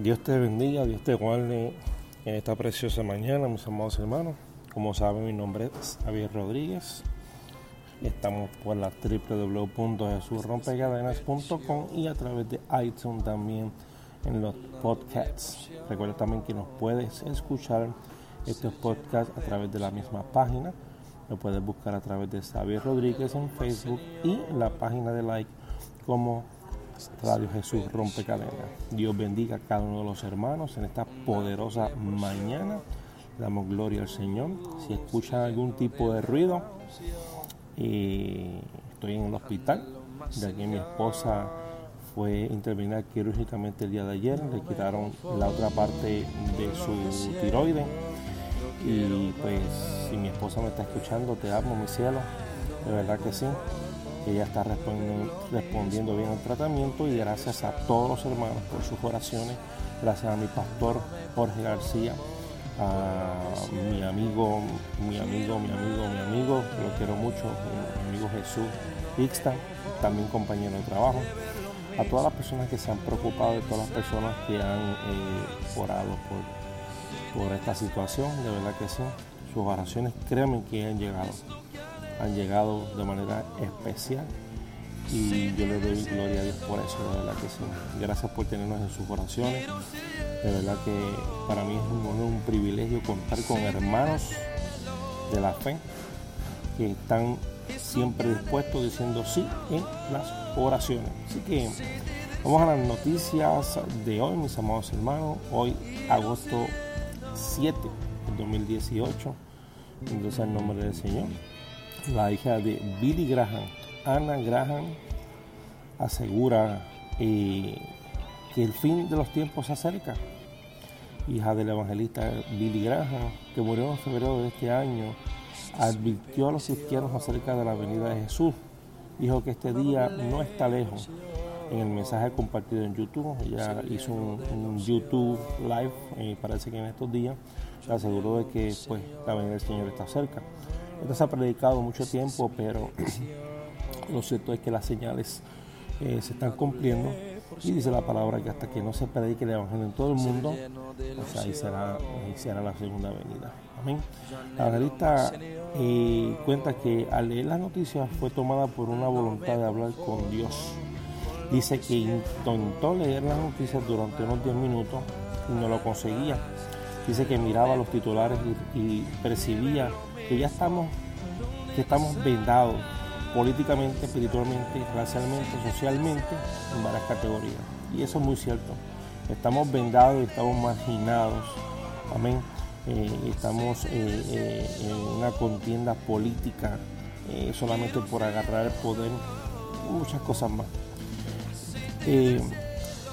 Dios te bendiga, Dios te guarde en esta preciosa mañana, mis amados hermanos. Como saben, mi nombre es Javier Rodríguez. Estamos por la www.jesurrompecadenas.com y a través de iTunes también en los podcasts. Recuerda también que nos puedes escuchar estos podcasts a través de la misma página. Lo puedes buscar a través de Xavier Rodríguez en Facebook y la página de like como Radio Jesús Rompe Cadena. Dios bendiga a cada uno de los hermanos en esta poderosa mañana. Damos gloria al Señor. Si escuchan algún tipo de ruido, estoy en el hospital, de aquí mi esposa fue intervenida quirúrgicamente el día de ayer, le quitaron la otra parte de su tiroide y pues si mi esposa me está escuchando, te amo mi cielo, de verdad que sí, ella está respondiendo bien al tratamiento y gracias a todos los hermanos por sus oraciones, gracias a mi pastor Jorge García, a mi amigo, mi amigo, mi amigo, mi amigo, lo quiero mucho, mi amigo Jesús Ixta, también compañero de trabajo, a todas las personas que se han preocupado, de todas las personas que han eh, orado por, por esta situación, de verdad que sí, sus oraciones créanme que han llegado han llegado de manera especial y yo le doy gloria a Dios por eso, de verdad que sí. Gracias por tenernos en sus oraciones. De verdad que para mí es un honor, un privilegio contar con hermanos de la fe que están siempre dispuestos diciendo sí en las oraciones. Así que vamos a las noticias de hoy, mis amados hermanos. Hoy, agosto 7 de 2018. Entonces, el nombre del Señor la hija de Billy Graham, Anna Graham, asegura eh, que el fin de los tiempos se acerca. Hija del evangelista Billy Graham, que murió en febrero de este año, advirtió a los cristianos acerca de la venida de Jesús. Dijo que este día no está lejos. En el mensaje compartido en YouTube, ella hizo un, YouTube live, eh, parece que en estos días, se aseguró de que pues, la venida del Señor está cerca. Esto se ha predicado mucho tiempo, pero lo cierto es que las señales eh, se están cumpliendo. Y dice la palabra que hasta que no se predique el Evangelio en todo el mundo, pues ahí será, será la segunda venida. Amén. La evangelista eh, cuenta que al leer las noticias fue tomada por una voluntad de hablar con Dios. Dice que intentó leer las noticias durante unos 10 minutos y no lo conseguía. Dice que miraba los titulares y percibía que ya estamos, que estamos vendados políticamente, espiritualmente, racialmente, socialmente, en varias categorías. Y eso es muy cierto. Estamos vendados y estamos marginados. Amén. Eh, estamos eh, eh, en una contienda política solamente por agarrar el poder muchas cosas más.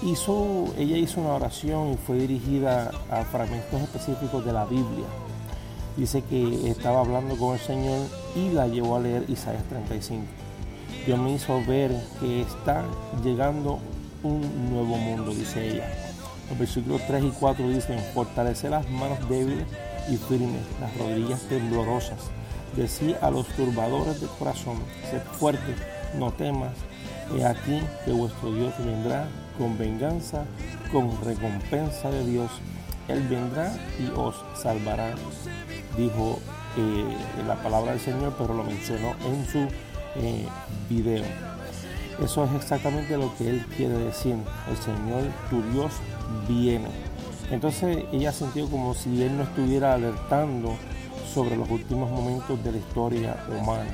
hizo, ella hizo una oración y fue dirigida a fragmentos específicos de la Biblia dice que estaba hablando con el Señor y la llevó a leer Isaías 35. Dios me hizo ver que está llegando un nuevo mundo, dice ella. Los versículos 3 y 4 dicen, fortalecer las manos débiles y firmes, las rodillas temblorosas. Decir a los turbadores de corazón, sed fuertes, no temas, he aquí que vuestro Dios vendrá con venganza, con recompensa de Dios. Él vendrá y os salvará dijo eh, la palabra del Señor, pero lo mencionó en su eh, video. Eso es exactamente lo que él quiere decir. El Señor, tu Dios, viene. Entonces ella sintió como si él no estuviera alertando sobre los últimos momentos de la historia humana.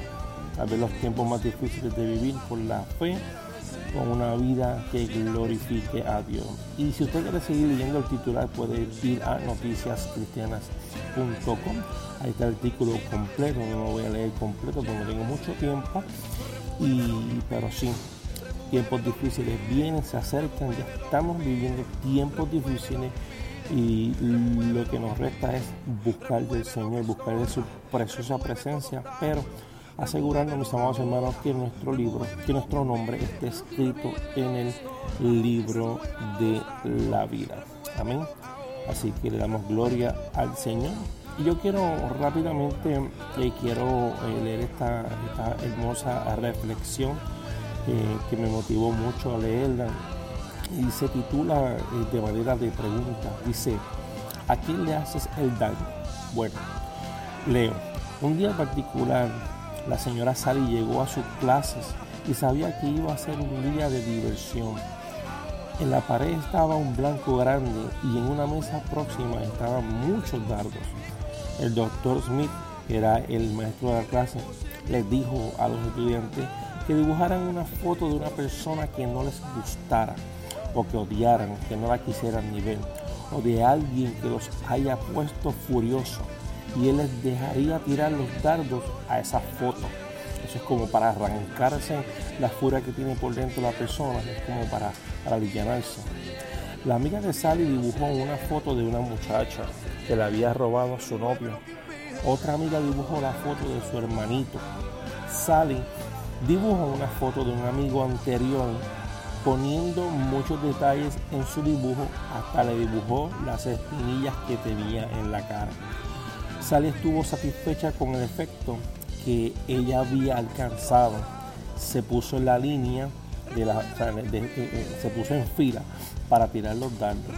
Ver los tiempos más difíciles de vivir por la fe con una vida que glorifique a Dios. Y si usted quiere seguir leyendo el titular, puede ir a noticiascristianas.com. Ahí está el artículo completo, no lo voy a leer completo porque no tengo mucho tiempo. Y, pero sí, tiempos difíciles vienen, se acercan, ya estamos viviendo tiempos difíciles y lo que nos resta es buscar del Señor, buscar de su preciosa presencia, pero asegurando, mis amados hermanos, que nuestro libro, que nuestro nombre esté escrito en el libro de la vida. Amén. Así que le damos gloria al Señor. Y yo quiero rápidamente, eh, quiero eh, leer esta, hermosa reflexión eh, que me motivó mucho a leerla. y se titula eh, de manera de pregunta. Dice, ¿a quién le haces el daño? Bueno, leo. Un día particular, la señora Sally llegó a sus clases y sabía que iba a ser un día de diversión. En la pared estaba un blanco grande y en una mesa próxima estaban muchos dardos. El doctor Smith, que era el maestro de la clase, les dijo a los estudiantes que dibujaran una foto de una persona que no les gustara o que odiaran, que no la quisieran ni ver, o de alguien que los haya puesto furioso y él les dejaría tirar los dardos a esa foto. Eso es como para arrancarse la furia que tiene por dentro la persona, es como para, para. La amiga de Sally dibujó una foto de una muchacha que le había robado a su novio. Otra amiga dibujó la foto de su hermanito. Sally dibujó una foto de un amigo anterior poniendo muchos detalles en su dibujo, hasta le dibujó las espinillas que tenía en la cara. Sally estuvo satisfecha con el efecto que ella había alcanzado. Se puso en la línea, de la, eh, eh, se puso en fila para tirar los dardos.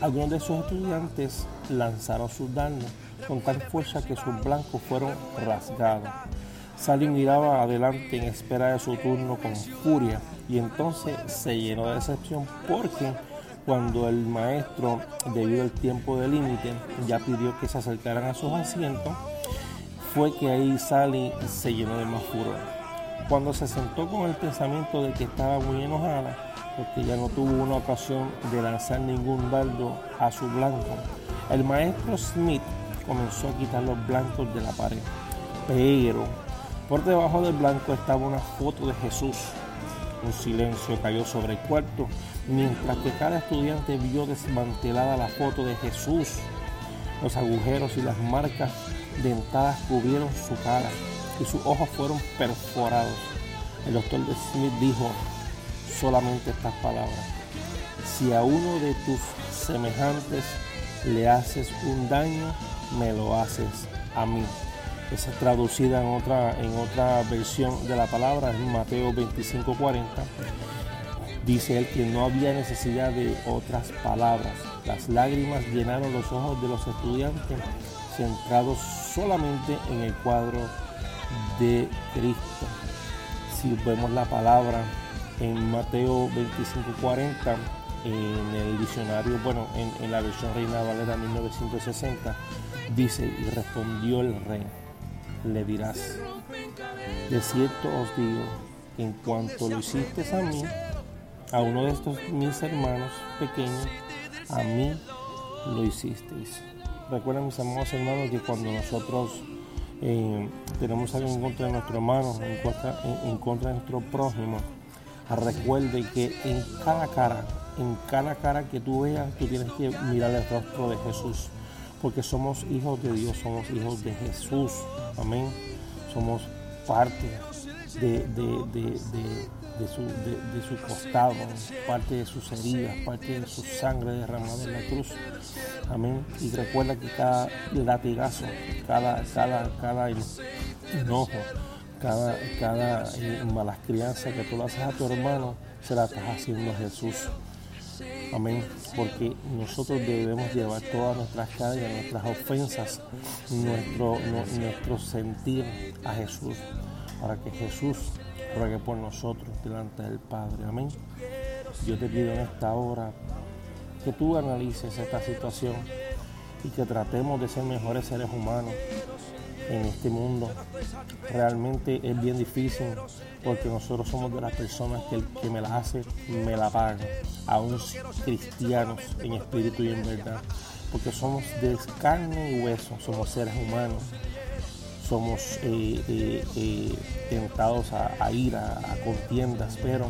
Algunos de sus estudiantes lanzaron sus dardos con tal fuerza que sus blancos fueron rasgados. Sally miraba adelante en espera de su turno con furia y entonces se llenó de decepción porque cuando el maestro, debido al tiempo de límite, ya pidió que se acercaran a sus asientos, fue que ahí Sally se llenó de más furor. Cuando se sentó con el pensamiento de que estaba muy enojada, porque ya no tuvo una ocasión de lanzar ningún dardo a su blanco, el maestro Smith comenzó a quitar los blancos de la pared. Pero por debajo del blanco estaba una foto de Jesús. Un silencio cayó sobre el cuarto mientras que cada estudiante vio desmantelada la foto de Jesús. Los agujeros y las marcas dentadas cubrieron su cara y sus ojos fueron perforados. El doctor Smith dijo solamente estas palabras. Si a uno de tus semejantes le haces un daño, me lo haces a mí. Es traducida en otra, en otra versión de la palabra, en Mateo 25:40. Dice él que no había necesidad de otras palabras. Las lágrimas llenaron los ojos de los estudiantes centrados solamente en el cuadro de Cristo. Si vemos la palabra en Mateo 25:40, en el diccionario, bueno, en, la versión Reina Valera 1960, dice, y respondió el rey, le dirás, de cierto os digo, en cuanto lo hiciste a mí, a uno de estos mis hermanos pequeños, a mí lo hicisteis. Recuerden mis amados hermanos que cuando nosotros eh, tenemos algo en contra de nuestro hermano, contra, en, contra de nuestro prójimo, recuerde que en cada cara, en cada cara que tú veas, tú tienes que mirar el rostro de Jesús, porque somos hijos de Dios, somos hijos de Jesús, amén. Somos parte de, de, su, de, su, costado, parte de sus heridas, parte de su sangre derramada en la cruz. Amén. Y recuerda que cada latigazo, cada, cada, cada enojo, cada, cada eh, malas crianza que tú le haces a tu hermano, se la estás haciendo a Jesús. Amén. Porque nosotros debemos llevar todas nuestras cargas, nuestras ofensas, nuestro, nuestro sentir a Jesús, para que Jesús ruegue por nosotros delante del Padre. Amén. Yo te pido en esta hora que tú analices esta situación y que tratemos de ser mejores seres humanos en este mundo. Realmente es bien difícil porque nosotros somos de las personas que el que me la hace me la paga, aún cristianos en espíritu y en verdad, porque somos de carne y hueso, somos seres humanos, somos eh, eh, eh, tentados a, a ir a, contiendas, pero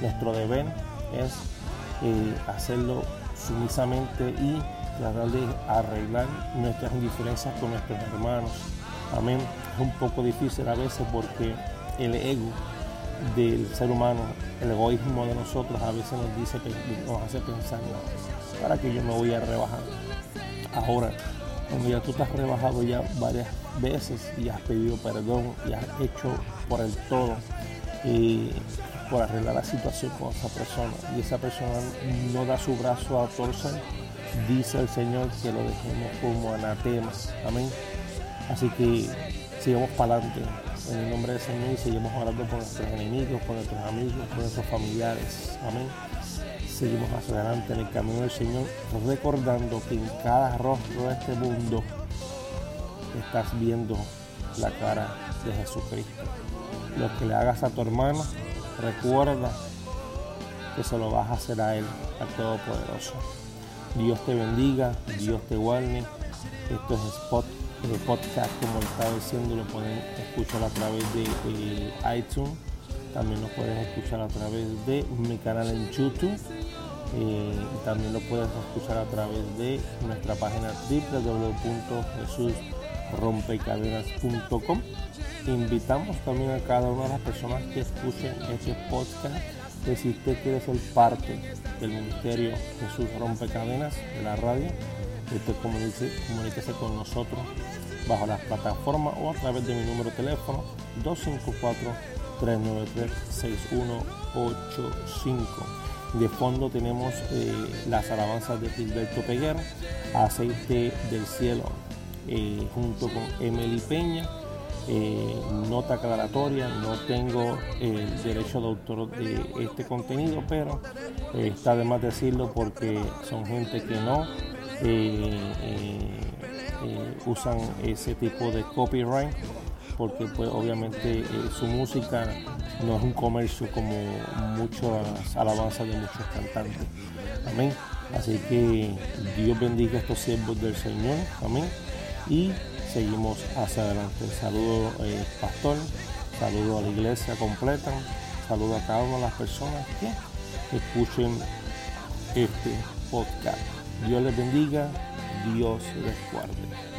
nuestro deber es hacerlo sumisamente y tratar de arreglar nuestras diferencias con nuestros hermanos. Amén. Es un poco difícil a veces porque el ego del ser humano, el egoísmo de nosotros a veces nos dice que nos hace pensar, para que yo me voy a rebajar. Ahora, cuando ya tú te has rebajado ya varias veces y has pedido perdón y has hecho por el todo, y por arreglar la situación con esa persona y esa persona no da su brazo a torcer, dice el Señor que lo dejemos como anatema. Amén. Así que sigamos para adelante en el nombre del Señor y seguimos orando por nuestros enemigos, por nuestros amigos, por nuestros familiares. Amén. Seguimos hacia adelante en el camino del Señor, recordando que en cada rostro de este mundo estás viendo la cara de Jesucristo. Lo que le hagas a tu hermano, recuerda que se lo vas a hacer a Él, al Todopoderoso. Dios te bendiga, Dios te guarde. Esto es Spot el podcast, como estaba diciendo, lo pueden escuchar a través de eh, iTunes. También lo pueden escuchar a través de mi canal en YouTube. Eh, también lo puedes escuchar a través de nuestra página www.jesusrompecadenas.com. Invitamos también a cada una de las personas que escuchen este podcast que si usted quiere ser parte del ministerio Jesús Rompecadenas de la radio, usted comuníquese con nosotros bajo las plataformas o a través de mi número de teléfono 254-393-6185. De fondo tenemos eh, las alabanzas de Gilberto Peguero, Aceite del Cielo, eh, junto con Emily Peña. Eh, nota aclaratoria, no tengo el derecho de autor de este contenido, pero está de más decirlo porque son gente que no usan ese tipo de copyright porque pues obviamente eh, su música no es un comercio como muchas alabanzas de muchos cantantes. Amén. Así que Dios bendiga a estos siervos del Señor. Amén. Y seguimos hacia adelante. Saludo eh, pastor, saludo a la iglesia completa, saludo a cada una de las personas que escuchen este podcast. Dios les bendiga, Dios les guarde.